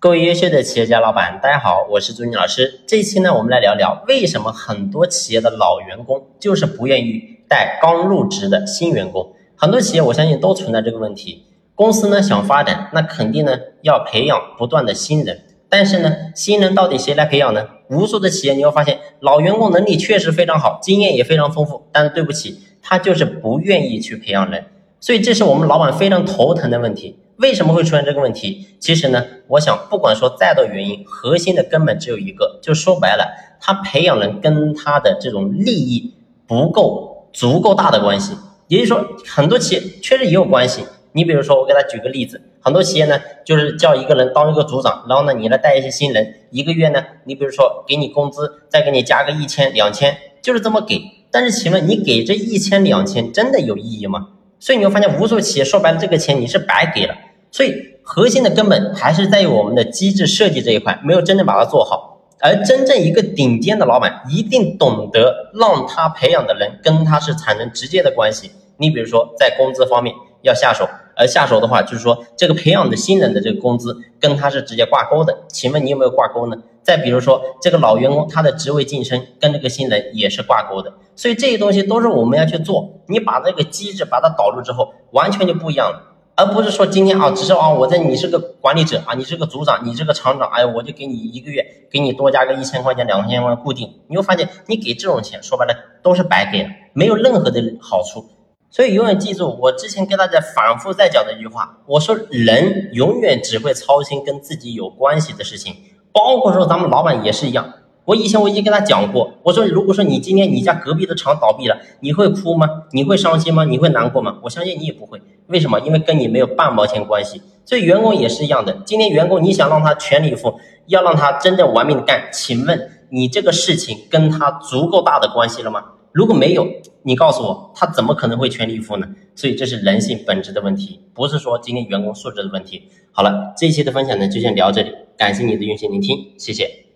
各位优秀的企业家老板，大家好，我是朱妮老师。这期呢，我们来聊聊为什么很多企业的老员工就是不愿意带刚入职的新员工。很多企业我相信都存在这个问题。公司呢想发展，那肯定呢要培养不断的新人。但是呢，新人到底谁来培养呢？无数的企业你会发现，老员工能力确实非常好，经验也非常丰富，但是对不起，他就是不愿意去培养人。所以这是我们老板非常头疼的问题。为什么会出现这个问题？其实呢，我想不管说再多原因，核心的根本只有一个，就说白了，他培养人跟他的这种利益不够足够大的关系。也就是说，很多企业确实也有关系。你比如说，我给他举个例子，很多企业呢，就是叫一个人当一个组长，然后呢，你来带一些新人，一个月呢，你比如说给你工资，再给你加个一千两千，就是这么给。但是请问你给这一千两千真的有意义吗？所以你会发现，无数企业说白了，这个钱你是白给了。所以核心的根本还是在于我们的机制设计这一块没有真正把它做好。而真正一个顶尖的老板一定懂得让他培养的人跟他是产生直接的关系。你比如说在工资方面要下手，而下手的话就是说这个培养的新人的这个工资跟他是直接挂钩的。请问你有没有挂钩呢？再比如说这个老员工他的职位晋升跟这个新人也是挂钩的。所以这些东西都是我们要去做。你把这个机制把它导入之后，完全就不一样了。而不是说今天啊，只是啊，我在你是个管理者啊，你是个组长，你是个厂长，哎，我就给你一个月，给你多加个一千块钱、两千块钱固定，你会发现你给这种钱，说白了都是白给了，没有任何的好处。所以永远记住我之前跟大家反复在讲的一句话，我说人永远只会操心跟自己有关系的事情，包括说咱们老板也是一样。我以前我已经跟他讲过，我说如果说你今天你家隔壁的厂倒闭了，你会哭吗？你会伤心吗？你会难过吗？我相信你也不会。为什么？因为跟你没有半毛钱关系。所以员工也是一样的。今天员工你想让他全力以赴，要让他真正玩命的干，请问你这个事情跟他足够大的关系了吗？如果没有，你告诉我他怎么可能会全力以赴呢？所以这是人性本质的问题，不是说今天员工素质的问题。好了，这一期的分享呢就先聊这里，感谢你的用心聆听，谢谢。